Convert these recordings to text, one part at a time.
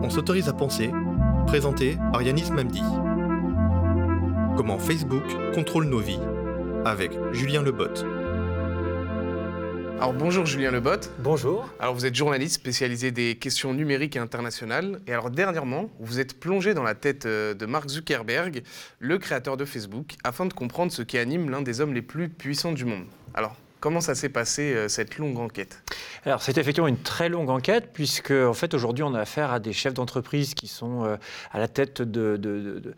On s'autorise à penser, présenté par Yanis Mamdi. Comment Facebook contrôle nos vies, avec Julien Lebot. Alors bonjour Julien Lebot. Bonjour. Alors vous êtes journaliste spécialisé des questions numériques et internationales. Et alors dernièrement, vous êtes plongé dans la tête euh, de Mark Zuckerberg, le créateur de Facebook, afin de comprendre ce qui anime l'un des hommes les plus puissants du monde. Alors Comment ça s'est passé euh, cette longue enquête? Alors c'est effectivement une très longue enquête puisque en fait aujourd'hui on a affaire à des chefs d'entreprise qui sont euh, à la tête de, de,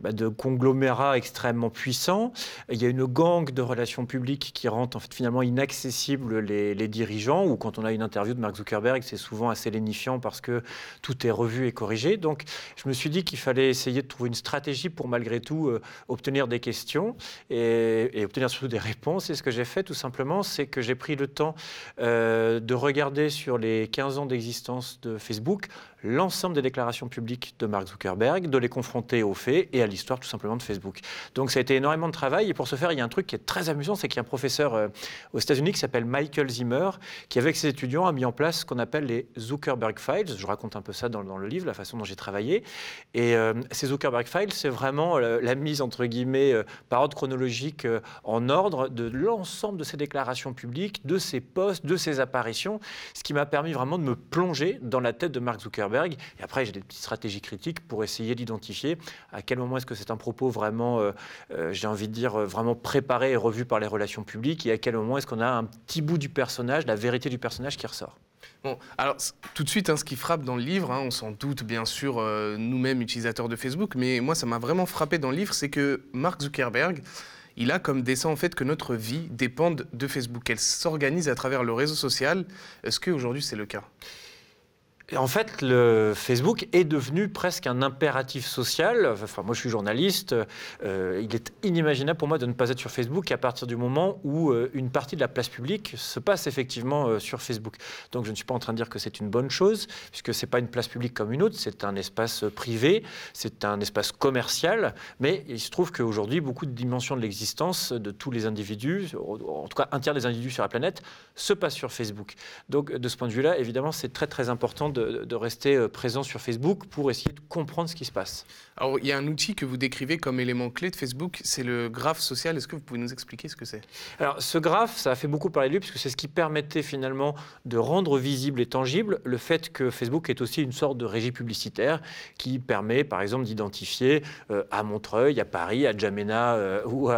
bah, de, conglomérats extrêmement puissants. Il y a une gang de relations publiques qui rend en fait finalement inaccessibles les, les, dirigeants ou quand on a une interview de Mark Zuckerberg c'est souvent assez lénifiant parce que tout est revu et corrigé. Donc je me suis dit qu'il fallait essayer de trouver une stratégie pour malgré tout euh, obtenir des questions et, et obtenir surtout des réponses. Et ce que j'ai fait tout simplement c'est que j'ai pris le temps euh, de regarder sur les 15 ans d'existence de Facebook l'ensemble des déclarations publiques de Mark Zuckerberg, de les confronter aux faits et à l'histoire tout simplement de Facebook. Donc ça a été énormément de travail et pour ce faire, il y a un truc qui est très amusant, c'est qu'il y a un professeur euh, aux États-Unis qui s'appelle Michael Zimmer, qui avec ses étudiants a mis en place ce qu'on appelle les Zuckerberg Files. Je raconte un peu ça dans, le livre, la façon dont j'ai travaillé. Et euh, ces Zuckerberg Files, c'est vraiment la mise entre guillemets par ordre chronologique en ordre de l'ensemble de ces déclarations publiques, de ses posts, de ses apparitions, ce qui m'a permis vraiment de me plonger dans la tête de Mark Zuckerberg. Et après, j'ai des petites stratégies critiques pour essayer d'identifier à quel moment est-ce que c'est un propos vraiment, euh, euh, j'ai envie de dire, euh, vraiment préparé et revu par les relations publiques, et à quel moment est-ce qu'on a un petit bout du personnage, la vérité du personnage qui ressort. Bon, alors tout de suite, hein, ce qui frappe dans le livre, hein, on s'en doute bien sûr nous-mêmes utilisateurs de Facebook, mais moi ça m'a vraiment frappé dans le livre, c'est que Mark Zuckerberg, il a comme dessin en fait que notre vie dépende de Facebook. Elle s'organise à travers le réseau social. Est-ce qu'aujourd'hui c'est le cas? En fait, le Facebook est devenu presque un impératif social. Enfin, moi, je suis journaliste. Euh, il est inimaginable pour moi de ne pas être sur Facebook à partir du moment où euh, une partie de la place publique se passe effectivement euh, sur Facebook. Donc, je ne suis pas en train de dire que c'est une bonne chose, puisque c'est pas une place publique comme une autre. C'est un espace privé, c'est un espace commercial. Mais il se trouve qu'aujourd'hui, beaucoup de dimensions de l'existence de tous les individus, en tout cas un tiers des individus sur la planète, se passe sur Facebook. Donc, de ce point de vue-là, évidemment, c'est très très important de, rester euh, présent sur Facebook pour essayer de comprendre ce qui se passe. Alors, il y a un outil que vous décrivez comme élément clé de Facebook, c'est le graphe social. Est-ce que vous pouvez nous expliquer ce que c'est? Alors, ce graphe, ça a fait beaucoup parler de lui, puisque c'est ce qui permettait finalement de rendre visible et tangible le fait que Facebook est aussi une sorte de régie publicitaire qui permet, par exemple, d'identifier euh, à Montreuil, à Paris, à Jamena euh, ou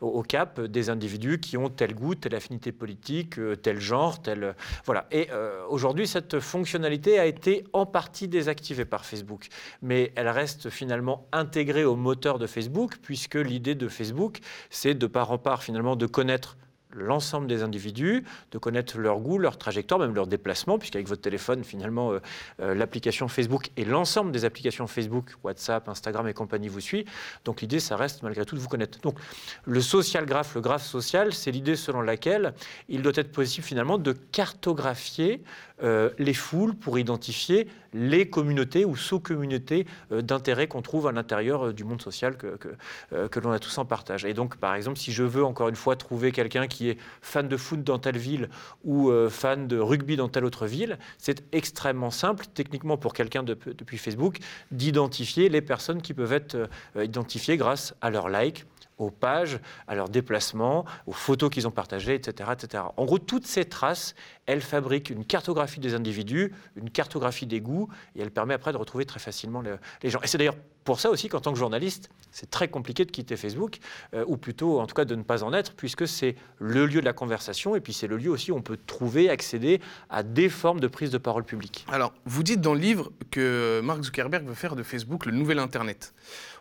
au Cap des individus qui ont tel goût, telle affinité politique, tel genre, tel. Voilà. Et aujourd'hui, cette fonctionnalité été en partie désactivée par Facebook, mais elle reste finalement intégrée au moteur de Facebook, puisque l'idée de Facebook, c'est de part en part finalement de connaître l'ensemble des individus, de connaître leur goût, leur trajectoire, même leur déplacement, puisqu'avec votre téléphone, finalement, euh, euh, l'application Facebook et l'ensemble des applications Facebook, WhatsApp, Instagram et compagnie vous suit. Donc l'idée, ça reste malgré tout de vous connaître. Donc le social graph, le graphe social, c'est l'idée selon laquelle il doit être possible finalement de cartographier euh, les foules pour identifier les communautés ou sous-communautés d'intérêt qu'on trouve à l'intérieur du monde social que, que, que l'on a tous en partage. Et donc, par exemple, si je veux encore une fois trouver quelqu'un qui est fan de foot dans telle ville ou euh, fan de rugby dans telle autre ville, c'est extrêmement simple, techniquement pour quelqu'un depuis Facebook, d'identifier les personnes qui peuvent être euh, identifiées grâce à leur like, aux pages, à leurs déplacements, aux photos qu'ils ont partagées, etc., etc. En gros, toutes ces traces, elles fabriquent une cartographie des individus, une cartographie des goûts, et elles permettent après de retrouver très facilement les gens. Et c'est d'ailleurs pour ça aussi qu'en tant que journaliste, c'est très compliqué de quitter Facebook, euh, ou plutôt en tout cas de ne pas en être, puisque c'est le lieu de la conversation, et puis c'est le lieu aussi où on peut trouver, accéder à des formes de prise de parole publique. Alors, vous dites dans le livre que Mark Zuckerberg veut faire de Facebook le nouvel Internet.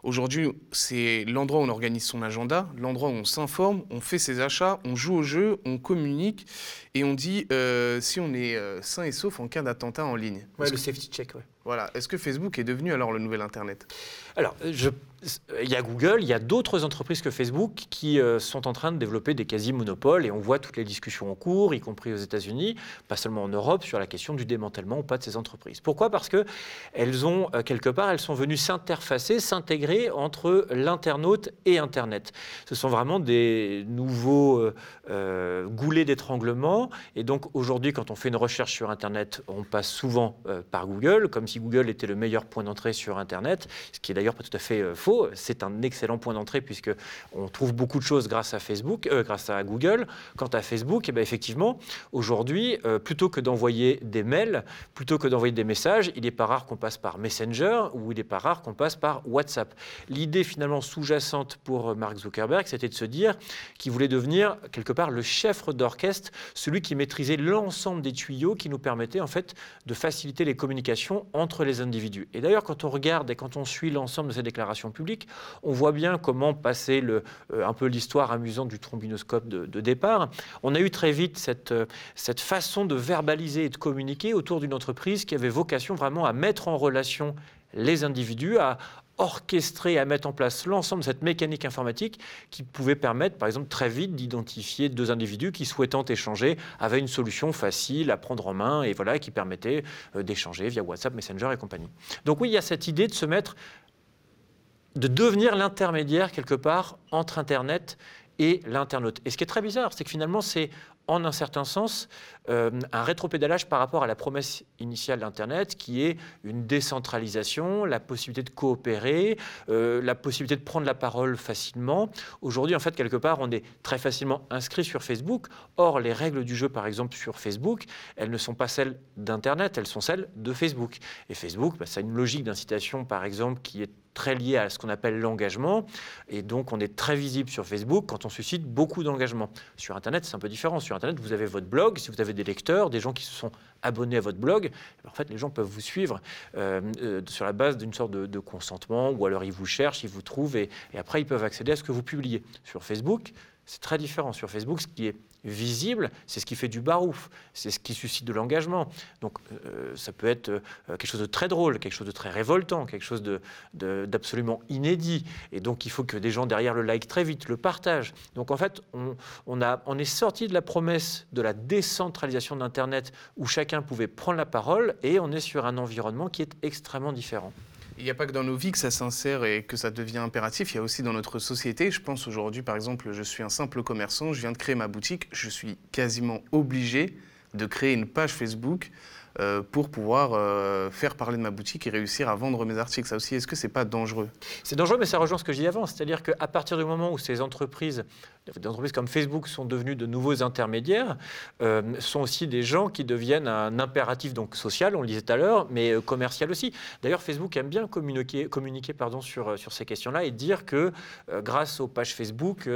Aujourd'hui, c'est l'endroit où on organise son agenda, l'endroit où on s'informe, on fait ses achats, on joue au jeu, on communique, et on dit euh, si on est euh, sain et sauf en cas d'attentat en ligne. Ouais, le safety check, ouais. Voilà. Est-ce que Facebook est devenu alors le nouvel Internet? Alors, je il y a Google, il y a d'autres entreprises que Facebook qui euh, sont en train de développer des quasi-monopoles et on voit toutes les discussions en cours, y compris aux États-Unis, pas seulement en Europe, sur la question du démantèlement ou pas de ces entreprises. Pourquoi? Parce que elles ont euh, quelque part, elles sont venues s'interfacer, s'intégrer entre l'internaute et Internet. Ce sont vraiment des nouveaux euh, goulets d'étranglement et donc aujourd'hui, quand on fait une recherche sur Internet, on passe souvent par Google, comme si Google était le meilleur point d'entrée sur Internet, ce qui est d'ailleurs pas tout à fait faux c'est un excellent point d'entrée puisque on trouve beaucoup de choses grâce à Facebook, euh, grâce à Google. Quant à Facebook, eh bien effectivement, aujourd'hui, euh, plutôt que d'envoyer des mails, plutôt que d'envoyer des messages, il n'est pas rare qu'on passe par Messenger ou il n'est pas rare qu'on passe par WhatsApp. L'idée finalement sous-jacente pour Mark Zuckerberg, c'était de se dire qu'il voulait devenir quelque part le chef d'orchestre, celui qui maîtrisait l'ensemble des tuyaux qui nous permettaient en fait de faciliter les communications entre les individus. Et d'ailleurs, quand on regarde et quand on suit l'ensemble de ces déclarations publiques, on voit bien comment passer euh, un peu l'histoire amusante du trombinoscope de, départ. On a eu très vite cette, euh, cette façon de verbaliser et de communiquer autour d'une entreprise qui avait vocation vraiment à mettre en relation les individus, à orchestrer, à mettre en place l'ensemble de cette mécanique informatique qui pouvait permettre, par exemple, très vite d'identifier deux individus qui, souhaitant échanger, avaient une solution facile à prendre en main et voilà, qui permettait euh, d'échanger via WhatsApp, Messenger et compagnie. Donc oui, il y a cette idée de se mettre de devenir l'intermédiaire quelque part entre Internet et l'internaute. Et ce qui est très bizarre, c'est que finalement, c'est en un certain sens euh, un rétropédalage par rapport à la promesse initiale d'Internet, qui est une décentralisation, la possibilité de coopérer, euh, la possibilité de prendre la parole facilement. Aujourd'hui, en fait, quelque part, on est très facilement inscrit sur Facebook. Or, les règles du jeu, par exemple, sur Facebook, elles ne sont pas celles d'Internet, elles sont celles de Facebook. Et Facebook, bah, ça a une logique d'incitation, par exemple, qui est très lié à ce qu'on appelle l'engagement. Et donc, on est très visible sur Facebook quand on suscite beaucoup d'engagement. Sur Internet, c'est un peu différent. Sur Internet, vous avez votre blog. Si vous avez des lecteurs, des gens qui se sont abonnés à votre blog, eh ben, en fait, les gens peuvent vous suivre euh, euh, sur la base d'une sorte de, consentement, ou alors ils vous cherchent, ils vous trouvent, et, et après, ils peuvent accéder à ce que vous publiez. Sur Facebook, c'est très différent. Sur Facebook, ce qui est visible, c'est ce qui fait du barouf, c'est ce qui suscite de l'engagement. Donc euh, ça peut être euh, quelque chose de très drôle, quelque chose de très révoltant, quelque chose d'absolument inédit. Et donc il faut que des gens derrière le like très vite, le partagent. Donc en fait, on, on est sorti de la promesse de la décentralisation d'Internet où chacun pouvait prendre la parole et on est sur un environnement qui est extrêmement différent. Il n'y a pas que dans nos vies que ça s'insère et que ça devient impératif, il y a aussi dans notre société. Je pense aujourd'hui, par exemple, je suis un simple commerçant, je viens de créer ma boutique, je suis quasiment obligé de créer une page Facebook euh, pour pouvoir euh, faire parler de ma boutique et réussir à vendre mes articles. Ça aussi, est-ce que c'est pas dangereux? C'est dangereux, mais ça rejoint ce que je disais avant. C'est-à-dire qu'à partir du moment où ces entreprises, des entreprises comme Facebook sont devenues de nouveaux intermédiaires, euh, sont aussi des gens qui deviennent un impératif donc social, on le disait tout à l'heure, mais commercial aussi. D'ailleurs, Facebook aime bien communiquer, communiquer pardon, sur, sur ces questions-là et dire que grâce aux pages Facebook,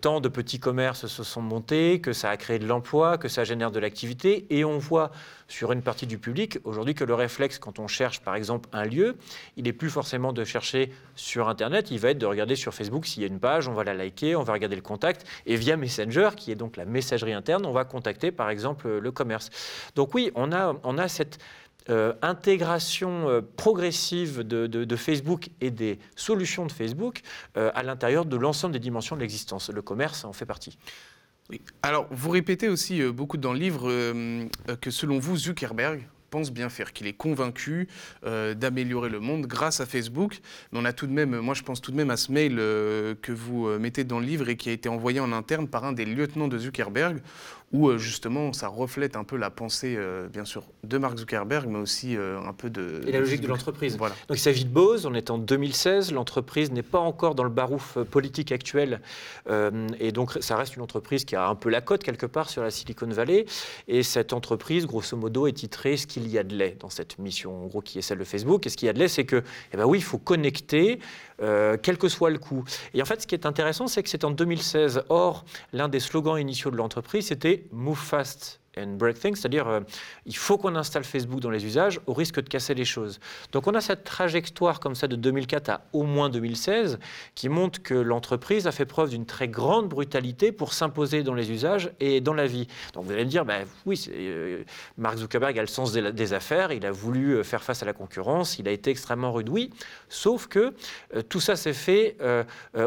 tant de petits commerces se sont montés, que ça a créé de l'emploi, que ça génère de l'activité, et on voit sur une partie du public aujourd'hui que le réflexe, quand on cherche par exemple un lieu, il n'est plus forcément de chercher sur Internet, il va être de regarder sur Facebook s'il y a une page, on va la liker, on va regarder le contact, et via Messenger, qui est donc la messagerie interne, on va contacter par exemple le commerce. Donc oui, on a, on a cette... Euh, intégration euh, progressive de, Facebook et des solutions de Facebook euh, à l'intérieur de l'ensemble des dimensions de l'existence. Le commerce en fait partie. Alors, vous répétez aussi euh, beaucoup dans le livre euh, euh, que selon vous, Zuckerberg pense bien faire, qu'il est convaincu d'améliorer le monde grâce à Facebook. Mais on a tout de même, moi je pense tout de même à ce mail que vous mettez dans le livre et qui a été envoyé en interne par un des lieutenants de Zuckerberg, où euh, justement ça reflète un peu la pensée, euh, bien sûr, de Mark Zuckerberg, mais aussi euh, un peu de... Et la logique de l'entreprise. Voilà. Donc il s'agit de Bose, on est en 2016, l'entreprise n'est pas encore dans le barouf politique actuel, et donc ça reste une entreprise qui a un peu la cote quelque part sur la Silicon Valley, et cette entreprise, grosso modo, est titrée « Ce qu'il y a de lait » dans cette mission, en gros, qui est celle de Facebook, et ce qu'il y a de lait, c'est que, eh ben oui, il faut connecter, quel que soit le coût. Et en fait, ce qui est intéressant, c'est que c'est en 2016. Or, l'un des slogans initiaux de l'entreprise, c'était Move Fast, and break things, c'est-à-dire euh, il faut qu'on installe Facebook dans les usages au risque de casser les choses. Donc on a cette trajectoire comme ça de 2004 à au moins 2016 qui montre que l'entreprise a fait preuve d'une très grande brutalité pour s'imposer dans les usages et dans la vie. Donc vous allez me dire, ben, oui, euh, Mark Zuckerberg a le sens des, affaires, il a voulu euh, faire face à la concurrence, il a été extrêmement rude, oui, sauf que tout ça s'est fait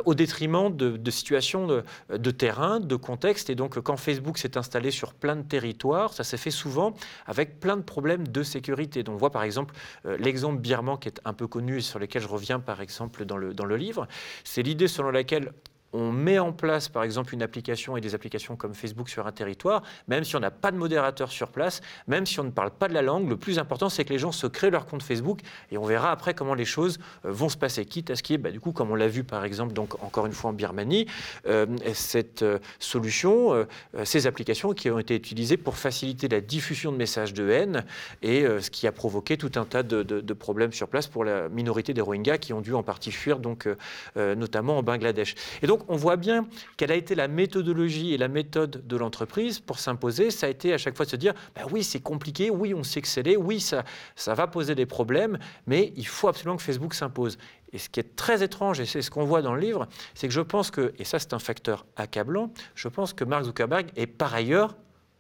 au détriment de, situations de, de terrain, de contexte, et donc quand Facebook s'est installé sur plein de territoires, ça s'est fait souvent avec plein de problèmes de sécurité. Donc on voit par exemple euh, l'exemple Birman qui est un peu connu et sur lequel je reviens par exemple dans le, dans le livre. C'est l'idée selon laquelle on met en place, par exemple, une application et des applications comme Facebook sur un territoire, même si on n'a pas de modérateur sur place, même si on ne parle pas de la langue, le plus important, c'est que les gens se créent leur compte Facebook et on verra après comment les choses euh, vont se passer. Quitte à ce qui est, bah, du coup, comme on l'a vu, par exemple, donc encore une fois en Birmanie, euh, cette euh, solution, ces applications qui ont été utilisées pour faciliter la diffusion de messages de haine et ce qui a provoqué tout un tas de, problèmes sur place pour la minorité des Rohingyas qui ont dû en partie fuir, donc, notamment en Bangladesh. Et donc, on voit bien quelle a été la méthodologie et la méthode de l'entreprise pour s'imposer. Ça a été à chaque fois de se dire, bah oui, c'est compliqué, oui, on sait que c'est oui, ça, ça va poser des problèmes, mais il faut absolument que Facebook s'impose. Et ce qui est très étrange, et c'est ce qu'on voit dans le livre, c'est que je pense que, et ça c'est un facteur accablant, je pense que Mark Zuckerberg est par ailleurs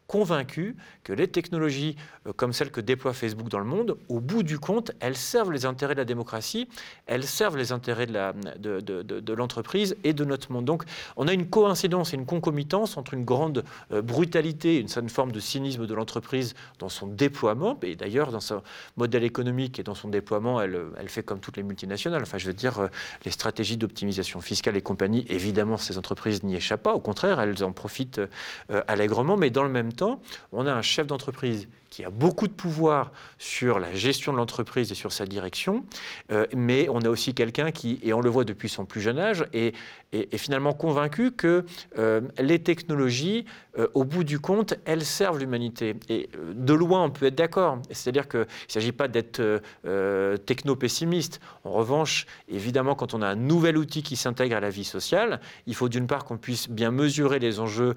convaincu que les technologies euh, comme celles que déploie Facebook dans le monde, au bout du compte, elles servent les intérêts de la démocratie, elles servent les intérêts de l'entreprise et de notre monde. Donc on a une coïncidence et une concomitance entre une grande euh, brutalité, une certaine forme de cynisme de l'entreprise dans son déploiement, et d'ailleurs dans son modèle économique et dans son déploiement, elle, elle fait comme toutes les multinationales. Enfin, je veux dire, euh, les stratégies d'optimisation fiscale et compagnie, évidemment, ces entreprises n'y échappent pas. Au contraire, elles en profitent allègrement, mais dans le même temps, on a un chef d'entreprise qui a beaucoup de pouvoir sur la gestion de l'entreprise et sur sa direction, euh, mais on a aussi quelqu'un qui, et on le voit depuis son plus jeune âge, est, finalement convaincu que euh, les technologies, euh, au bout du compte, elles servent l'humanité. Et de loin, on peut être d'accord. C'est-à-dire qu'il ne s'agit pas d'être techno-pessimiste. En revanche, évidemment, quand on a un nouvel outil qui s'intègre à la vie sociale, il faut d'une part qu'on puisse bien mesurer les enjeux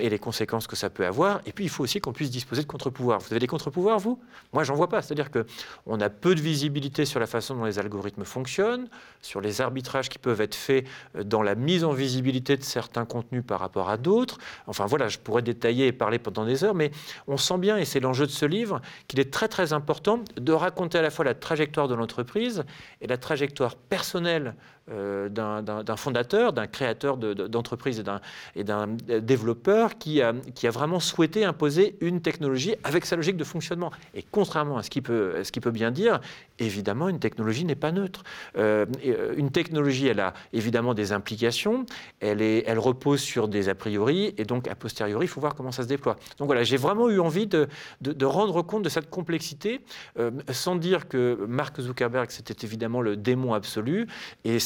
et les conséquences que ça peut avoir, et puis il faut aussi qu'on puisse disposer de contre-pouvoirs. Vous avez des contre-pouvoirs, vous? Moi, j'en vois pas. C'est-à-dire qu'on a peu de visibilité sur la façon dont les algorithmes fonctionnent, sur les arbitrages qui peuvent être faits euh, dans la mise en visibilité de certains contenus par rapport à d'autres. Enfin, voilà, je pourrais détailler et parler pendant des heures, mais on sent bien, et c'est l'enjeu de ce livre, qu'il est très, très important de raconter à la fois la trajectoire de l'entreprise et la trajectoire personnelle d'un fondateur, d'un créateur d'entreprise et d'un développeur qui a, vraiment souhaité imposer une technologie avec sa logique de fonctionnement. Et contrairement à ce qu'il peut, bien dire, évidemment, une technologie n'est pas neutre. Euh, euh, une technologie, elle a évidemment des implications, elle, repose sur des a priori, et donc a posteriori, il faut voir comment ça se déploie. Donc voilà, j'ai vraiment eu envie de, rendre compte de cette complexité, sans dire que Mark Zuckerberg, c'était évidemment le démon absolu,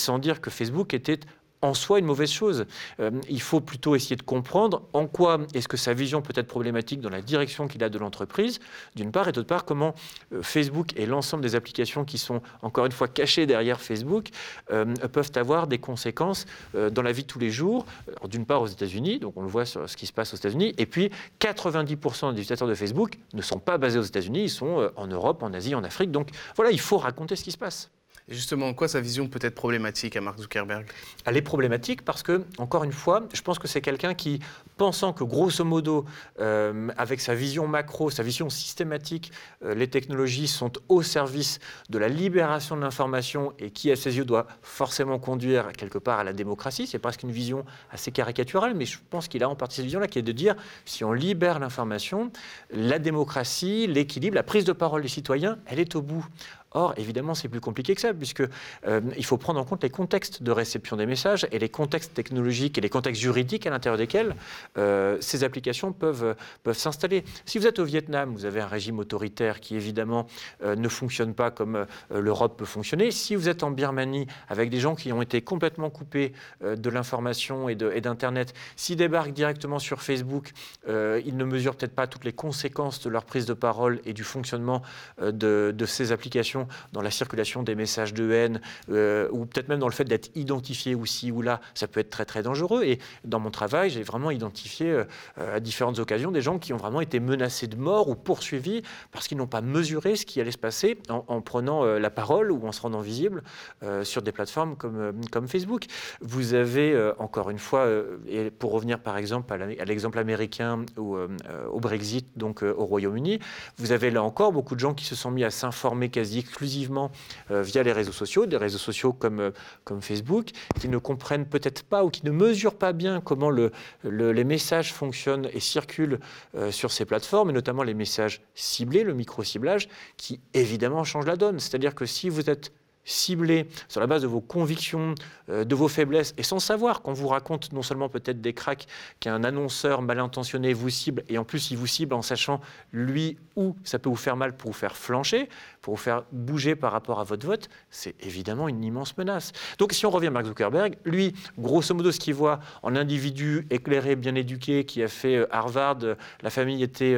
sans dire que Facebook était en soi une mauvaise chose. Euh, il faut plutôt essayer de comprendre en quoi est-ce que sa vision peut être problématique dans la direction qu'il a de l'entreprise, d'une part, et d'autre part, comment euh, Facebook et l'ensemble des applications qui sont encore une fois cachées derrière Facebook euh, peuvent avoir des conséquences dans la vie de tous les jours. D'une part aux États-Unis, donc on le voit sur ce qui se passe aux États-Unis, et puis 90% des utilisateurs de Facebook ne sont pas basés aux États-Unis, ils sont en Europe, en Asie, en Afrique. Donc voilà, il faut raconter ce qui se passe. Et justement, en quoi sa vision peut être problématique à Mark Zuckerberg? Elle est problématique parce que, encore une fois, je pense que c'est quelqu'un qui, pensant que grosso modo, euh, avec sa vision macro, sa vision systématique, euh, les technologies sont au service de la libération de l'information et qui, à ses yeux, doit forcément conduire quelque part à la démocratie. C'est presque une vision assez caricaturale, mais je pense qu'il a en partie cette vision-là qui est de dire si on libère l'information, la démocratie, l'équilibre, la prise de parole des citoyens, elle est au bout. Or, évidemment, c'est plus compliqué que ça, puisque euh, il faut prendre en compte les contextes de réception des messages et les contextes technologiques et les contextes juridiques à l'intérieur desquels euh, ces applications peuvent, peuvent s'installer. Si vous êtes au Vietnam, vous avez un régime autoritaire qui, évidemment, euh, ne fonctionne pas comme l'Europe peut fonctionner. Si vous êtes en Birmanie, avec des gens qui ont été complètement coupés de l'information et d'Internet, s'ils débarquent directement sur Facebook, ils ne mesurent peut-être pas toutes les conséquences de leur prise de parole et du fonctionnement de, de ces applications dans la circulation des messages de haine, ou peut-être même dans le fait d'être identifié aussi ou là, ça peut être très très dangereux. Et dans mon travail, j'ai vraiment identifié à différentes occasions des gens qui ont vraiment été menacés de mort ou poursuivis parce qu'ils n'ont pas mesuré ce qui allait se passer en, prenant la parole ou en se rendant visible sur des plateformes comme, comme Facebook. Vous avez, encore une fois, et pour revenir par exemple à l'exemple américain ou au Brexit, donc au Royaume-Uni, vous avez là encore beaucoup de gens qui se sont mis à s'informer quasi exclusivement via les réseaux sociaux, des réseaux sociaux comme, comme Facebook, qui ne comprennent peut-être pas ou qui ne mesurent pas bien comment le, les messages fonctionnent et circulent sur ces plateformes, et notamment les messages ciblés, le micro-ciblage, qui évidemment change la donne. C'est-à-dire que si vous êtes ciblé sur la base de vos convictions, euh, de vos faiblesses, et sans savoir qu'on vous raconte non seulement peut-être des cracks qu'un annonceur mal intentionné vous cible, et en plus il vous cible en sachant lui où ça peut vous faire mal pour vous faire flancher, pour vous faire bouger par rapport à votre vote, c'est évidemment une immense menace. Donc si on revient à Mark Zuckerberg, lui, grosso modo, ce qu'il voit en individu éclairé, bien éduqué, qui a fait euh, Harvard, euh, la famille était,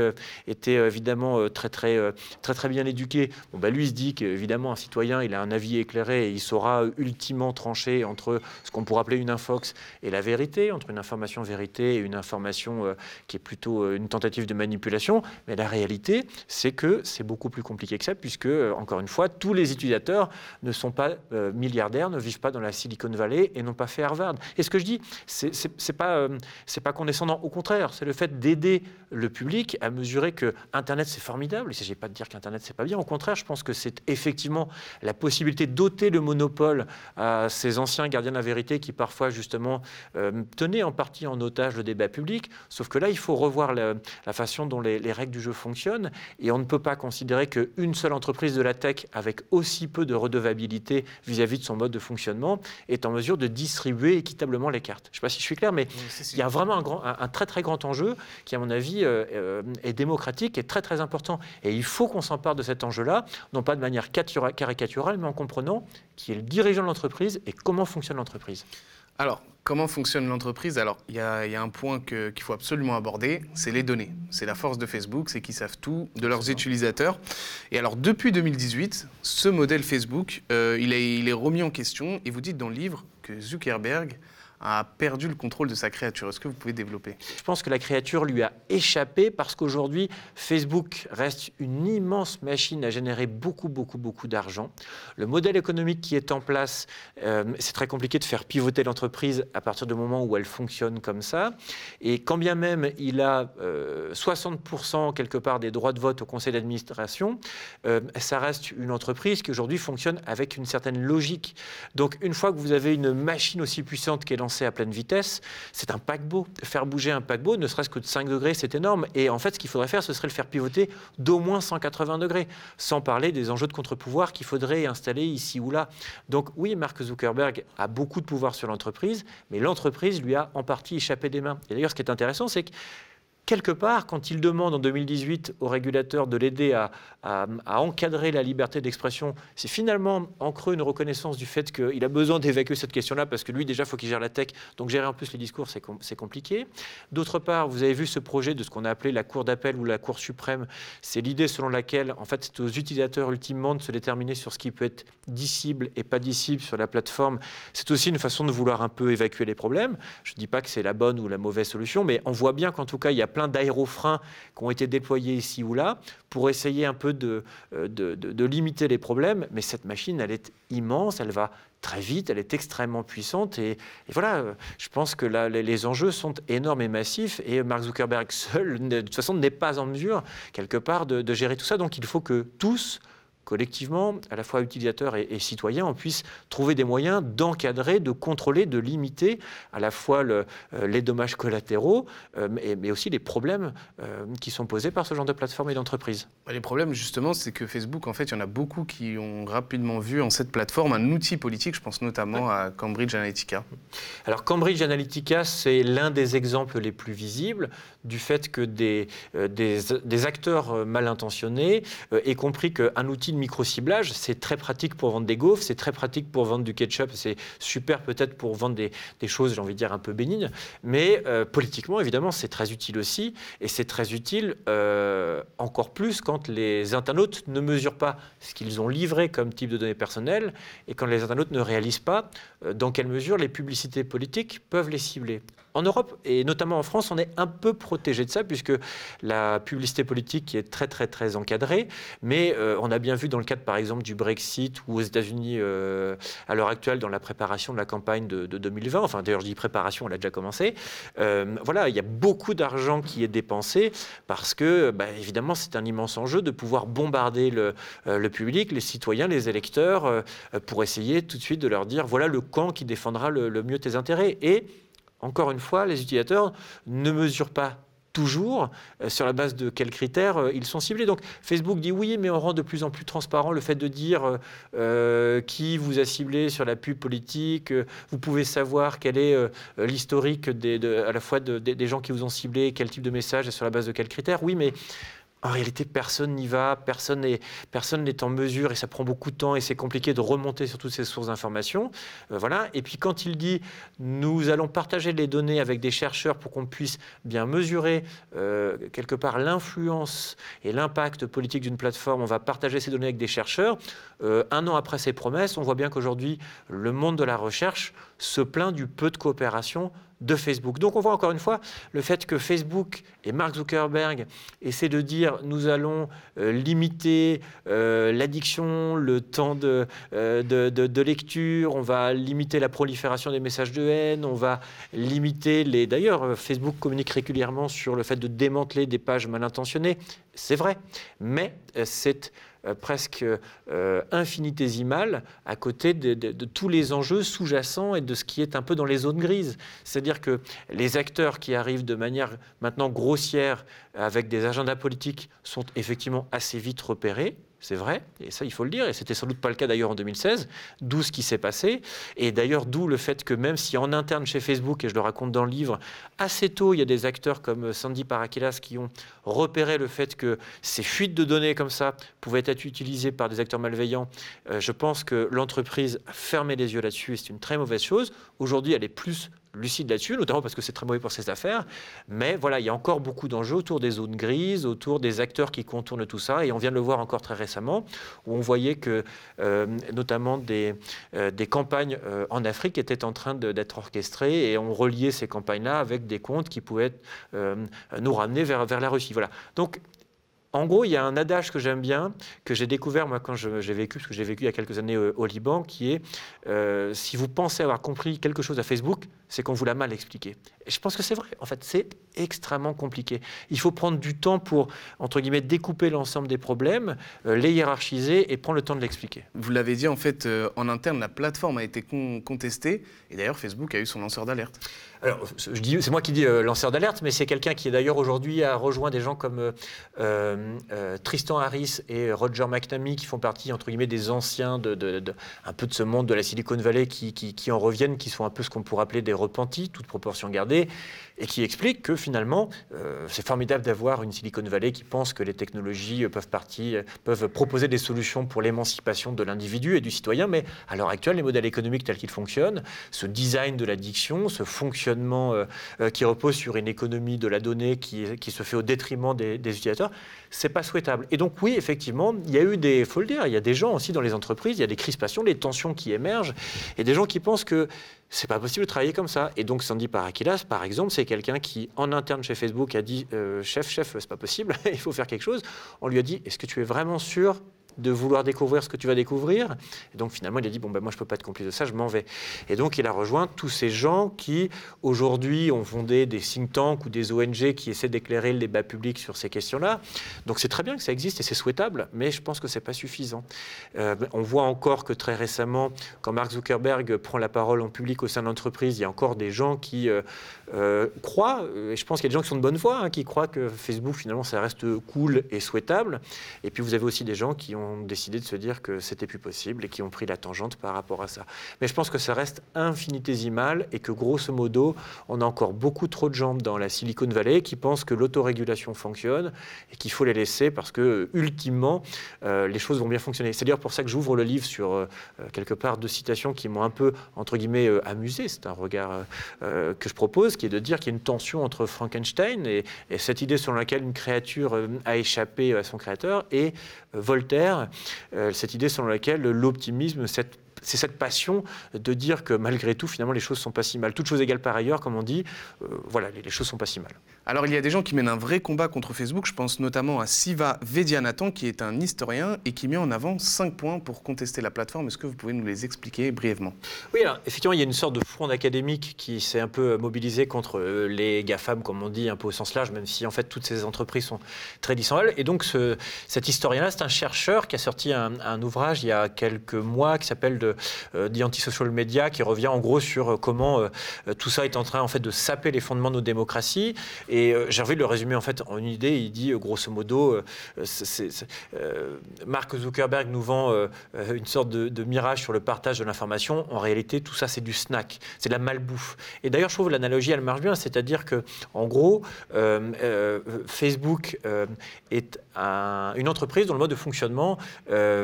était évidemment très, très, très, très bien éduquée, bon, bah, lui il se dit qu'évidemment un citoyen, il a un avis éclairé et il saura ultimement trancher entre ce qu'on pourrait appeler une infox et la vérité, entre une information vérité et une information euh, qui est plutôt euh, une tentative de manipulation. Mais la réalité, c'est que c'est beaucoup plus compliqué que ça, puisque, euh, encore une fois, tous les utilisateurs ne sont pas milliardaires, ne vivent pas dans la Silicon Valley et n'ont pas fait Harvard. Et ce que je dis, c'est pas, c'est pas condescendant. Au contraire, c'est le fait d'aider le public à mesurer que Internet, c'est formidable. Il ne s'agit pas de dire qu'Internet, c'est pas bien. Au contraire, je pense que c'est effectivement la possibilité doter le monopole à ces anciens gardiens de la vérité qui parfois justement euh, tenaient en partie en otage le débat public. Sauf que là, il faut revoir la, façon dont les, règles du jeu fonctionnent et on ne peut pas considérer qu'une seule entreprise de la tech avec aussi peu de redevabilité vis-à-vis de son mode de fonctionnement est en mesure de distribuer équitablement les cartes. Je ne sais pas si je suis clair, mais il y a vraiment un, grand, un, très très grand enjeu qui, à mon avis, euh, euh, est démocratique et très très important. Et il faut qu'on s'empare de cet enjeu-là, non pas de manière caricaturale, mais en comprenant qui est le dirigeant de l'entreprise et comment fonctionne l'entreprise. Alors, comment fonctionne l'entreprise Alors, il y, a un point qu'il faut absolument aborder, c'est les données. C'est la force de Facebook, c'est qu'ils savent tout de leurs utilisateurs. Et alors, depuis 2018, ce modèle Facebook, euh, il, est, il est remis en question. Et vous dites dans le livre que Zuckerberg a perdu le contrôle de sa créature. Est-ce que vous pouvez développer? Je pense que la créature lui a échappé parce qu'aujourd'hui, Facebook reste une immense machine à générer beaucoup, beaucoup, beaucoup d'argent. Le modèle économique qui est en place, euh, c'est très compliqué de faire pivoter l'entreprise à partir du moment où elle fonctionne comme ça. Et quand bien même il a 60% euh, quelque part des droits de vote au conseil d'administration, euh, ça reste une entreprise qui aujourd'hui fonctionne avec une certaine logique. Donc une fois que vous avez une machine aussi puissante à pleine vitesse, c'est un paquebot. Faire bouger un paquebot, ne serait-ce que de 5 degrés, c'est énorme. Et en fait, ce qu'il faudrait faire, ce serait le faire pivoter d'au moins 180 degrés, sans parler des enjeux de contre-pouvoir qu'il faudrait installer ici ou là. Donc oui, Mark Zuckerberg a beaucoup de pouvoir sur l'entreprise, mais l'entreprise lui a en partie échappé des mains. Et d'ailleurs, ce qui est intéressant, c'est que quelque part, quand il demande en 2018 au régulateur de l'aider à, encadrer la liberté d'expression, c'est finalement en creux une reconnaissance du fait qu'il a besoin d'évacuer cette question-là, parce que lui, déjà, il faut qu'il gère la tech, donc gérer en plus les discours, c'est compliqué. D'autre part, vous avez vu ce projet de ce qu'on a appelé la Cour d'appel ou la Cour suprême. C'est l'idée selon laquelle, en fait, c'est aux utilisateurs ultimement de se déterminer sur ce qui peut être dissible et pas dissible sur la plateforme. C'est aussi une façon de vouloir un peu évacuer les problèmes. Je ne dis pas que c'est la bonne ou la mauvaise solution, mais on voit bien qu'en tout cas, il y a plein d'aérofreins qui ont été déployés ici ou là pour essayer un peu de, euh, de, limiter les problèmes. Mais cette machine, elle est immense, elle va très vite, elle est extrêmement puissante. Et, voilà, euh, je pense que là, les, enjeux sont énormes et massifs. Et Mark Zuckerberg seul, de toute façon, n'est pas en mesure, quelque part, de, de gérer tout ça. Donc il faut que tous collectivement, à la fois utilisateurs et, citoyens, on puisse trouver des moyens d'encadrer, de contrôler, de limiter à la fois le, euh, les dommages collatéraux, euh, mais, aussi les problèmes euh, qui sont posés par ce genre de plateforme et d'entreprise. Bah, les problèmes, justement, c'est que Facebook, en fait, il y en a beaucoup qui ont rapidement vu en cette plateforme un outil politique. Je pense notamment à Cambridge Analytica. Alors, Cambridge Analytica, c'est l'un des exemples les plus visibles du fait que des, des, des acteurs mal intentionnés aient compris qu'un outil micro-ciblage, c'est très pratique pour vendre des gaufres, c'est très pratique pour vendre du ketchup, c'est super peut-être pour vendre des, choses, j'ai envie de dire, un peu bénignes, mais euh, politiquement, évidemment, c'est très utile aussi, et c'est très utile euh, encore plus quand les internautes ne mesurent pas ce qu'ils ont livré comme type de données personnelles, et quand les internautes ne réalisent pas euh, dans quelle mesure les publicités politiques peuvent les cibler. En Europe, et notamment en France, on est un peu protégé de ça, puisque la publicité politique est très très très encadrée, mais on a bien vu dans le cadre par exemple du Brexit ou aux États-Unis à l'heure actuelle dans la préparation de la campagne de, 2020, enfin d'ailleurs je dis préparation, elle a déjà commencé, euh, voilà, il y a beaucoup d'argent qui est dépensé parce que bah, évidemment c'est un immense enjeu de pouvoir bombarder le, euh, public, les citoyens, les électeurs, euh, pour essayer tout de suite de leur dire voilà le camp qui défendra le, le mieux tes intérêts. Et encore une fois, les utilisateurs ne mesurent pas toujours euh, sur la base de quels critères euh, ils sont ciblés. Donc Facebook dit oui, mais on rend de plus en plus transparent le fait de dire euh, qui vous a ciblé sur la pub politique. vous pouvez savoir quel est l'historique à la fois des gens qui vous ont ciblé, quel type de message et sur la base de quels critères. Oui, mais en réalité, personne n'y va, personne n'est en mesure et ça prend beaucoup de temps et c'est compliqué de remonter sur toutes ces sources d'informations. Euh, voilà. Et puis quand il dit nous allons partager les données avec des chercheurs pour qu'on puisse bien mesurer euh, quelque part l'influence et l'impact politique d'une plateforme, on va partager ces données avec des chercheurs. Euh, un an après ces promesses, on voit bien qu'aujourd'hui le monde de la recherche se plaint du peu de coopération de Facebook. Donc on voit encore une fois le fait que Facebook et Mark Zuckerberg essaient de dire nous allons euh, limiter euh, l'addiction, le temps de, euh, de, lecture, on va limiter la prolifération des messages de haine, on va limiter les... D'ailleurs, Facebook communique régulièrement sur le fait de démanteler des pages mal intentionnées. C'est vrai, mais c'est presque euh, infinitésimale à côté de, tous les enjeux sous-jacents et de ce qui est un peu dans les zones grises. C'est-à-dire que les acteurs qui arrivent de manière maintenant grossière avec des agendas politiques sont effectivement assez vite repérés c'est vrai, et ça il faut le dire, et c'était sans doute pas le cas d'ailleurs en 2016, d'où ce qui s'est passé, et d'ailleurs d'où le fait que même si en interne chez Facebook, et je le raconte dans le livre, assez tôt il y a des acteurs comme Sandy Parakilas qui ont repéré le fait que ces fuites de données comme ça pouvaient être utilisées par des acteurs malveillants, euh, je pense que l'entreprise a fermé les yeux là-dessus, et c'est une très mauvaise chose. Aujourd'hui elle est plus lucide là-dessus, notamment parce que c'est très mauvais pour ses affaires. Mais voilà, il y a encore beaucoup d'enjeux autour des zones grises, autour des acteurs qui contournent tout ça. Et on vient de le voir encore très récemment, où on voyait que euh, notamment des, euh, des campagnes euh, en Afrique étaient en train d'être orchestrées et on reliait ces campagnes-là avec des comptes qui pouvaient nous ramener vers, vers la Russie. Voilà. Donc en gros, il y a un adage que j'aime bien, que j'ai découvert moi quand j'ai vécu, parce que j'ai vécu il y a quelques années au, Liban, qui est si vous pensez avoir compris quelque chose à Facebook, c'est qu'on vous l'a mal expliqué. Et je pense que c'est vrai. En fait, c'est extrêmement compliqué. Il faut prendre du temps pour, entre guillemets, découper l'ensemble des problèmes, euh, les hiérarchiser et prendre le temps de l'expliquer. Vous l'avez dit, en fait, euh, en interne, la plateforme a été contestée et d'ailleurs, Facebook a eu son lanceur d'alerte. Alors, c'est moi qui dis euh, lanceur d'alerte, mais c'est quelqu'un qui, d'ailleurs, aujourd'hui, a rejoint des gens comme Tristan Harris et Roger McNamee, qui font partie, entre guillemets, des anciens de, un peu de ce monde de la Silicon Valley qui, qui, en reviennent, qui sont un peu ce qu'on pourrait appeler des repenti, toute proportion gardée, et qui explique que finalement, euh, c'est formidable d'avoir une Silicon Valley qui pense que les technologies peuvent, partir, peuvent proposer des solutions pour l'émancipation de l'individu et du citoyen, mais à l'heure actuelle, les modèles économiques tels qu'ils fonctionnent, ce design de l'addiction, ce fonctionnement euh, euh, qui repose sur une économie de la donnée qui, qui se fait au détriment des, des utilisateurs, c'est pas souhaitable. Et donc oui, effectivement, il y a eu des, faut le dire, il y a des gens aussi dans les entreprises, il y a des crispations, des tensions qui émergent, et des gens qui pensent que c'est pas possible de travailler comme ça. Et donc Sandy Parakilas, par exemple, c'est quelqu'un qui, en interne chez Facebook, a dit euh, chef, chef, c'est pas possible, il faut faire quelque chose. On lui a dit est-ce que tu es vraiment sûr de vouloir découvrir ce que tu vas découvrir. Et donc finalement, il a dit, bon, ben, moi, je peux pas être complice de ça, je m'en vais. Et donc, il a rejoint tous ces gens qui, aujourd'hui, ont fondé des think tanks ou des ONG qui essaient d'éclairer le débat public sur ces questions-là. Donc, c'est très bien que ça existe et c'est souhaitable, mais je pense que ce n'est pas suffisant. Euh, on voit encore que très récemment, quand Mark Zuckerberg prend la parole en public au sein de l'entreprise, il y a encore des gens qui euh, euh, croient, et je pense qu'il y a des gens qui sont de bonne foi, hein, qui croient que Facebook, finalement, ça reste cool et souhaitable. Et puis, vous avez aussi des gens qui ont ont décidé de se dire que c'était plus possible et qui ont pris la tangente par rapport à ça. Mais je pense que ça reste infinitésimal et que grosso modo, on a encore beaucoup trop de gens dans la Silicon Valley qui pensent que l'autorégulation fonctionne et qu'il faut les laisser parce que ultimement, euh, les choses vont bien fonctionner. C'est d'ailleurs pour ça que j'ouvre le livre sur euh, quelque part deux citations qui m'ont un peu, entre guillemets, amusé. C'est un regard que je propose, qui est de dire qu'il y a une tension entre Frankenstein et, et cette idée selon laquelle une créature a échappé à son créateur et Voltaire, euh, cette idée selon laquelle l'optimisme, cette c'est cette passion de dire que malgré tout, finalement, les choses sont pas si mal. Toutes choses égales par ailleurs, comme on dit, euh, voilà, les, choses sont pas si mal. Alors, il y a des gens qui mènent un vrai combat contre Facebook. Je pense notamment à Siva Vedianathan, qui est un historien et qui met en avant cinq points pour contester la plateforme. Est-ce que vous pouvez nous les expliquer brièvement? Oui, alors, effectivement, il y a une sorte de front académique qui s'est un peu mobilisé contre euh, les GAFAM, comme on dit, un peu au sens large, même si en fait toutes ces entreprises sont très distantes. Et donc, ce, cet historien-là, c'est un chercheur qui a sorti un, un ouvrage il y a quelques mois qui s'appelle euh, d'anti-social media qui revient en gros sur euh, comment euh, tout ça est en train en fait de saper les fondements de nos démocraties. Et j'ai envie de le résumer en fait en une idée. Il dit grosso modo, Mark Zuckerberg nous vend une sorte de, mirage sur le partage de l'information. En réalité, tout ça c'est du snack, c'est de la malbouffe. Et d'ailleurs, je trouve l'analogie elle marche bien, c'est-à-dire que en gros, Facebook est une entreprise dont le mode de fonctionnement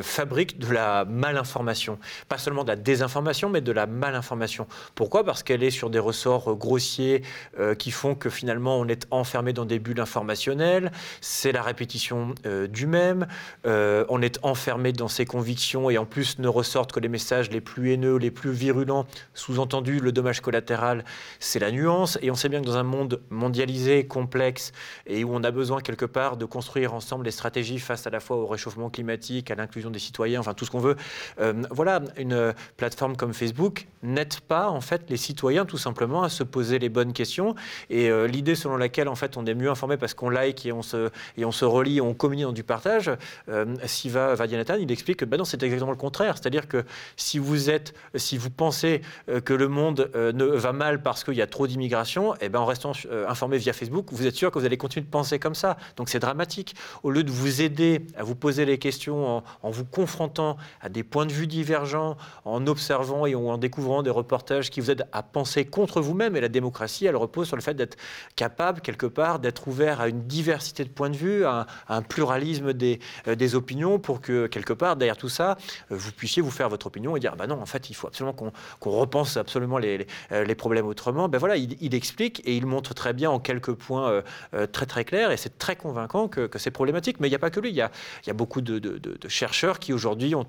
fabrique de la malinformation. Pas seulement de la désinformation, mais de la malinformation. Pourquoi? Parce qu'elle est sur des ressorts euh, grossiers euh, qui font que finalement on est enfermé dans des bulles informationnelles, c'est la répétition euh, du même, on est enfermé dans ses convictions et en plus ne ressortent que les messages les plus haineux, les plus virulents. Sous-entendu, le dommage collatéral, c'est la nuance. Et on sait bien que dans un monde mondialisé, complexe, et où on a besoin quelque part de construire ensemble des stratégies face à la fois au réchauffement climatique, à l'inclusion des citoyens, enfin tout ce qu'on veut, voilà, plateforme comme Facebook n'aide pas en fait les citoyens tout simplement à se poser les bonnes questions. Et euh, l'idée selon laquelle en fait on est mieux informé parce qu'on like et on se et on se relie, on communie dans du partage. Euh, Siva Vadianathan, il explique que ben non, c'est exactement le contraire. C'est-à-dire que si vous êtes, si vous pensez euh, que le monde euh, ne va mal parce qu'il y a trop d'immigration, et eh ben en restant informé via Facebook, vous êtes sûr que vous allez continuer de penser comme ça. Donc c'est dramatique. Au lieu de vous aider à vous poser les questions en vous confrontant à des points de vue divergents en observant et en découvrant des reportages qui vous aident à penser contre vous-même. Et la démocratie, elle repose sur le fait d'être capable, quelque part, d'être ouvert à une diversité de points de vue, à un, pluralisme des, euh, des, opinions, pour que, quelque part, derrière tout ça, euh, vous puissiez vous faire votre opinion et dire, bah non, en fait, il faut absolument qu'on repense absolument les, les, euh, problèmes autrement. Ben voilà, il, explique et il montre très bien en quelques points très très clairs, et c'est très convaincant que, c'est problématique. Mais il n'y a pas que lui, il y a, beaucoup de, chercheurs qui aujourd'hui ont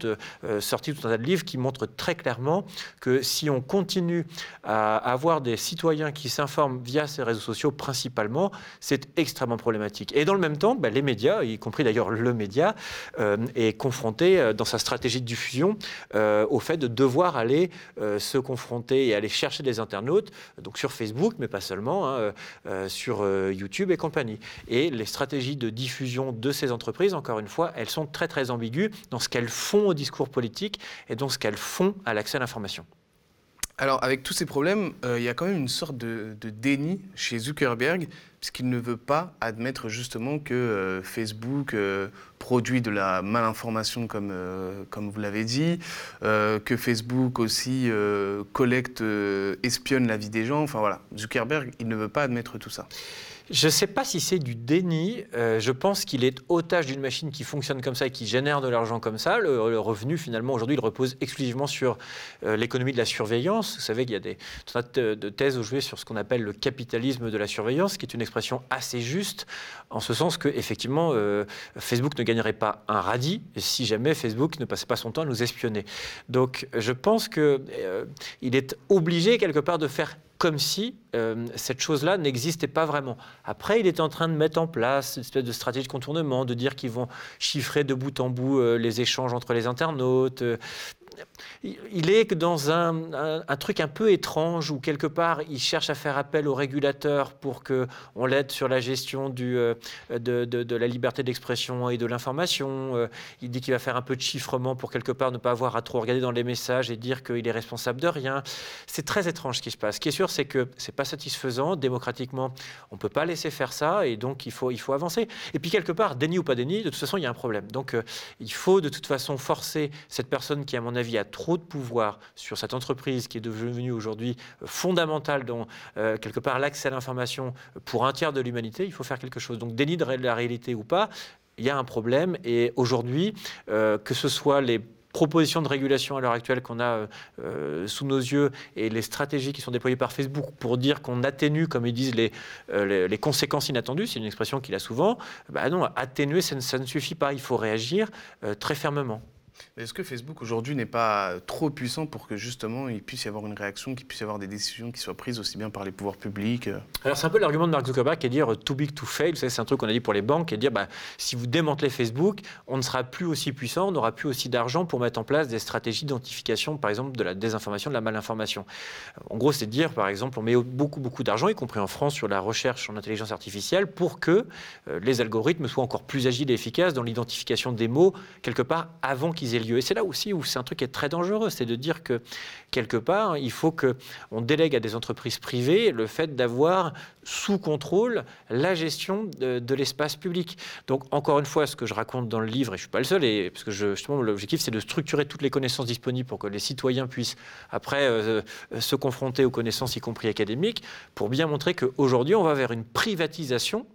sorti tout un tas de livres qui montre très clairement que si on continue à avoir des citoyens qui s'informent via ces réseaux sociaux principalement, c'est extrêmement problématique. Et dans le même temps, ben, les médias, y compris d'ailleurs le média, euh, est confronté euh, dans sa stratégie de diffusion euh, au fait de devoir aller se confronter et aller chercher des internautes, donc sur Facebook, mais pas seulement, hein, sur YouTube et compagnie. Et les stratégies de diffusion de ces entreprises, encore une fois, elles sont très très ambiguës dans ce qu'elles font au discours politique et donc ce qu'elles font à l'accès à l'information. Alors, avec tous ces problèmes, euh, il y a quand même une sorte de, déni chez Zuckerberg, puisqu'il ne veut pas admettre justement que euh, Facebook euh, produit de la malinformation, comme, comme vous l'avez dit, que Facebook aussi collecte, espionne la vie des gens. Enfin voilà, Zuckerberg, il ne veut pas admettre tout ça. Je ne sais pas si c'est du déni. Euh, je pense qu'il est otage d'une machine qui fonctionne comme ça et qui génère de l'argent comme ça. Le, revenu, finalement, aujourd'hui, il repose exclusivement sur euh, l'économie de la surveillance. Vous savez qu'il y a des de thèses aujourd'hui sur ce qu'on appelle le capitalisme de la surveillance, qui est une expression assez juste, en ce sens que, effectivement, euh, Facebook ne gagnerait pas un radis si jamais Facebook ne passait pas son temps à nous espionner. Donc, je pense qu'il est obligé, quelque part, de faire comme si euh, cette chose-là n'existait pas vraiment. Après, il est en train de mettre en place une espèce de stratégie de contournement, de dire qu'ils vont chiffrer de bout en bout euh, les échanges entre les internautes. Il est dans un, truc un peu étrange où quelque part il cherche à faire appel au régulateur pour qu'on l'aide sur la gestion euh, de, la liberté d'expression et de l'information. Euh, il dit qu'il va faire un peu de chiffrement pour quelque part ne pas avoir à trop regarder dans les messages et dire qu'il est responsable de rien. C'est très étrange ce qui se passe. Ce qui est sûr, c'est que c'est pas satisfaisant démocratiquement. On peut pas laisser faire ça et donc il faut, il faut avancer. Et puis quelque part, déni ou pas déni, de toute façon il y a un problème. Donc euh, il faut de toute façon forcer cette personne qui, à mon avis, a trop de pouvoir sur cette entreprise qui est devenue aujourd'hui euh, fondamentale dans euh, quelque part l'accès à l'information pour un tiers de l'humanité, il faut faire quelque chose. Donc déni de la réalité ou pas, il y a un problème. Et aujourd'hui, euh, que ce soit les propositions de régulation à l'heure actuelle qu'on a sous nos yeux et les stratégies qui sont déployées par Facebook pour dire qu'on atténue, comme ils disent, les, conséquences inattendues, c'est une expression qu'il a souvent, bah non, atténuer, ça ne, suffit pas, il faut réagir très fermement. Est-ce que Facebook aujourd'hui n'est pas trop puissant pour que justement il puisse y avoir une réaction, qu'il puisse y avoir des décisions qui soient prises aussi bien par les pouvoirs publics euh Alors c'est un peu l'argument de Mark Zuckerberg qui est dire too big to fail. C'est un truc qu'on a dit pour les banques, est dire bah, si vous démantelez Facebook, on ne sera plus aussi puissant, on n'aura plus aussi d'argent pour mettre en place des stratégies d'identification, par exemple de la désinformation, de la malinformation. En gros, c'est dire par exemple on met beaucoup beaucoup d'argent, y compris en France, sur la recherche en intelligence artificielle pour que euh, les algorithmes soient encore plus agiles et efficaces dans l'identification des mots quelque part avant qu'ils Et c'est là aussi où c'est un truc qui est très dangereux, c'est de dire que quelque part, il faut qu'on délègue à des entreprises privées le fait d'avoir sous contrôle la gestion de, l'espace public. Donc encore une fois, ce que je raconte dans le livre, et je suis pas le seul, parce que justement l'objectif c'est de structurer toutes les connaissances disponibles pour que les citoyens puissent après euh, se confronter aux connaissances, y compris académiques, pour bien montrer qu'aujourd'hui on va vers une privatisation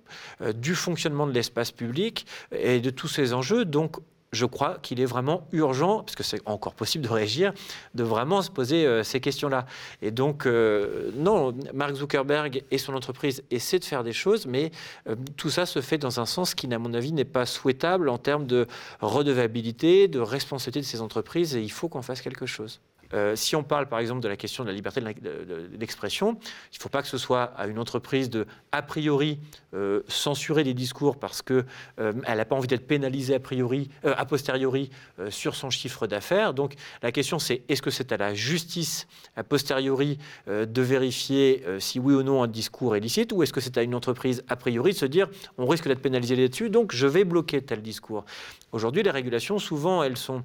euh, du fonctionnement de l'espace public et de tous ces enjeux. Donc je crois qu'il est vraiment urgent, parce que c'est encore possible de réagir, de vraiment se poser euh, ces questions-là. Et donc, euh, non, Mark Zuckerberg et son entreprise essaient de faire des choses, mais euh, tout ça se fait dans un sens qui, à mon avis, n'est pas souhaitable en termes de redevabilité, de responsabilité de ces entreprises, et il faut qu'on fasse quelque chose. Euh, si on parle par exemple de la question de la liberté de l'expression, il ne faut pas que ce soit à une entreprise de, a priori, euh, censurer des discours parce qu'elle euh, n'a pas envie d'être pénalisée a, priori, a posteriori sur son chiffre d'affaires. Donc la question c'est est-ce que c'est à la justice a posteriori de vérifier si oui ou non un discours est licite ou est-ce que c'est à une entreprise a priori de se dire on risque d'être pénalisé là-dessus donc je vais bloquer tel discours. Aujourd'hui les régulations souvent elles sont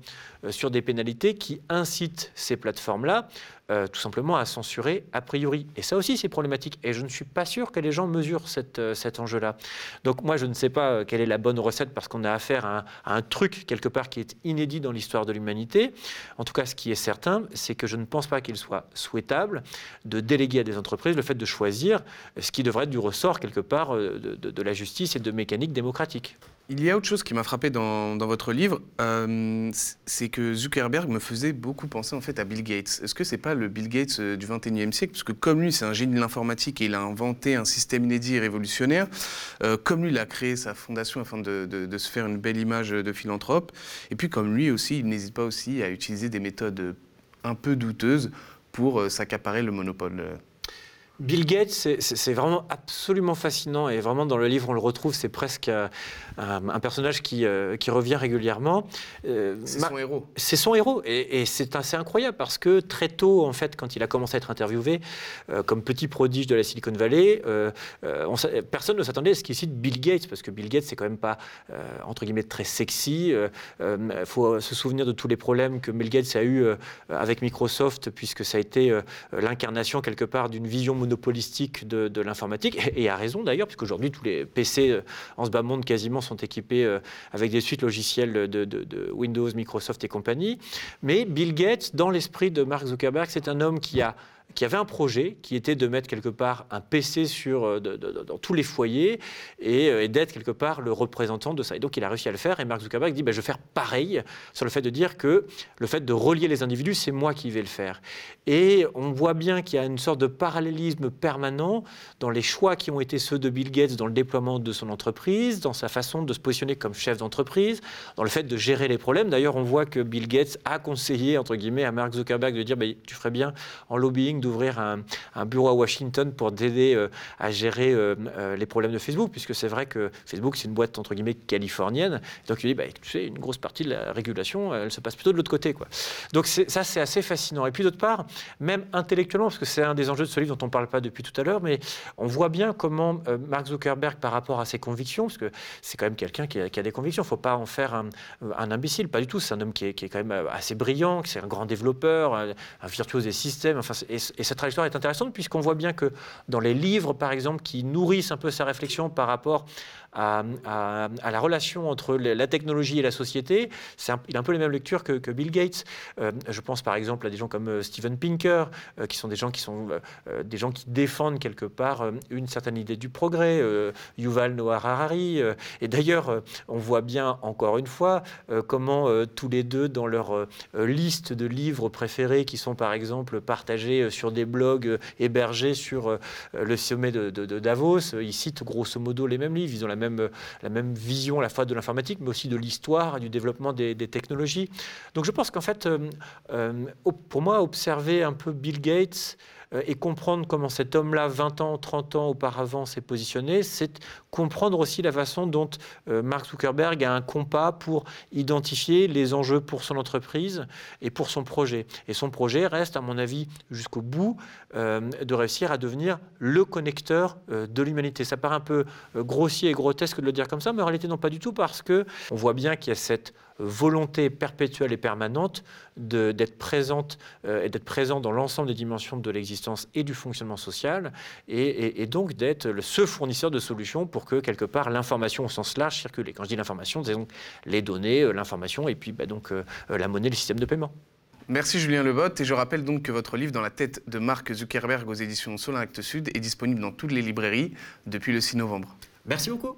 sur des pénalités qui incitent ces plateformes-là, euh, tout simplement à censurer a priori. Et ça aussi, c'est problématique. Et je ne suis pas sûr que les gens mesurent euh, cet enjeu-là. Donc moi, je ne sais pas euh, quelle est la bonne recette parce qu'on a affaire à un, truc, quelque part, qui est inédit dans l'histoire de l'humanité. En tout cas, ce qui est certain, c'est que je ne pense pas qu'il soit souhaitable de déléguer à des entreprises le fait de choisir ce qui devrait être du ressort, quelque part, de, de la justice et de mécanique démocratique. Il y a autre chose qui m'a frappé dans, votre livre, euh, c'est que Zuckerberg me faisait beaucoup penser en fait à Bill Gates. Est-ce que c'est pas le Bill Gates euh, du 21e siècle? Parce que comme lui, c'est un génie de l'informatique et il a inventé un système inédit et révolutionnaire, euh, comme lui, il a créé sa fondation afin de, de, se faire une belle image de philanthrope, et puis comme lui aussi, il n'hésite pas aussi à utiliser des méthodes un peu douteuses pour s'accaparer le monopole. Bill Gates, c'est vraiment absolument fascinant et vraiment dans le livre on le retrouve, c'est presque euh, un, personnage qui, euh, qui, revient régulièrement. Euh, c'est son héros. C'est son héros et, c'est assez incroyable parce que très tôt, en fait, quand il a commencé à être interviewé comme petit prodige de la Silicon Valley, personne ne s'attendait à ce qu'il cite Bill Gates parce que Bill Gates c'est quand même pas entre guillemets très sexy. Il faut se souvenir de tous les problèmes que Bill Gates a eu avec Microsoft puisque ça a été l'incarnation quelque part d'une vision monopolistique de, l'informatique, et, a raison d'ailleurs, puisqu'aujourd'hui tous les PC euh, en ce bas monde quasiment sont équipés euh, avec des suites logicielles de, Windows, Microsoft et compagnie. Mais Bill Gates, dans l'esprit de Mark Zuckerberg, c'est un homme qui a qui avait un projet qui était de mettre quelque part un PC sur, euh, dans tous les foyers euh, et, d'être quelque part le représentant de ça. Et donc il a réussi à le faire et Mark Zuckerberg dit ben, je vais faire pareil sur le fait de dire que le fait de relier les individus, c'est moi qui vais le faire. Et on voit bien qu'il y a une sorte de parallélisme permanent dans les choix qui ont été ceux de Bill Gates dans le déploiement de son entreprise, dans sa façon de se positionner comme chef d'entreprise, dans le fait de gérer les problèmes. D'ailleurs, on voit que Bill Gates a conseillé, entre guillemets, à Mark Zuckerberg de dire ben, tu ferais bien en lobbying d'ouvrir un, bureau à Washington pour aider à gérer les problèmes de Facebook, puisque c'est vrai que Facebook, c'est une boîte entre guillemets californienne. Donc il dit, bah, tu sais, une grosse partie de la régulation, elle se passe plutôt de l'autre côté. Quoi. Donc ça, c'est assez fascinant. Et puis d'autre part, même intellectuellement, parce que c'est un des enjeux de ce livre dont on ne parle pas depuis tout à l'heure, mais on voit bien comment Mark Zuckerberg, par rapport à ses convictions, parce que c'est quand même quelqu'un qui, a des convictions, il ne faut pas en faire un, imbécile, pas du tout. C'est un homme qui est, qui quand même assez brillant, c'est un grand développeur, un, virtuose des systèmes. Enfin, et, et sa trajectoire est intéressante puisqu'on voit bien que dans les livres, par exemple, qui nourrissent un peu sa réflexion par rapport à, la relation entre la technologie et la société. il a un peu les mêmes lectures que, Bill Gates. Euh, je pense par exemple à des gens comme euh, Steven Pinker, euh, qui sont des gens qui sont des gens qui défendent quelque part une certaine idée du progrès. Yuval Noah Harari. et d'ailleurs, on voit bien encore une fois comment tous les deux, dans leur liste de livres préférés, qui sont par exemple partagés sur des blogs hébergés sur le sommet de, de Davos, ils citent grosso modo les mêmes livres. Ils ont la même la même vision à la fois de l'informatique, mais aussi de l'histoire, du développement des, technologies. Donc je pense qu'en fait, euh, euh, pour moi, observer un peu Bill Gates, euh, et comprendre comment cet homme-là, 20 ans, 30 ans auparavant, s'est positionné, c'est comprendre aussi la façon dont euh, Mark Zuckerberg a un compas pour identifier les enjeux pour son entreprise et pour son projet. Et son projet reste, à mon avis, jusqu'au bout, euh, de réussir à devenir le connecteur de l'humanité. Ça paraît un peu grossier et grotesque de le dire comme ça, mais en réalité non pas du tout, parce que on voit bien qu'il y a cette volonté perpétuelle et permanente d'être présente euh, et d'être présent dans l'ensemble des dimensions de l'existence et du fonctionnement social, et, donc d'être ce fournisseur de solutions pour que quelque part l'information au sens large circule. Et quand je dis l'information, c'est donc les données, euh, l'information, et puis bah, donc euh, la monnaie, le système de paiement. Merci Julien Lebot et je rappelle donc que votre livre Dans la tête de Mark Zuckerberg aux éditions Solin Actes Sud est disponible dans toutes les librairies depuis le 6 novembre. Merci beaucoup.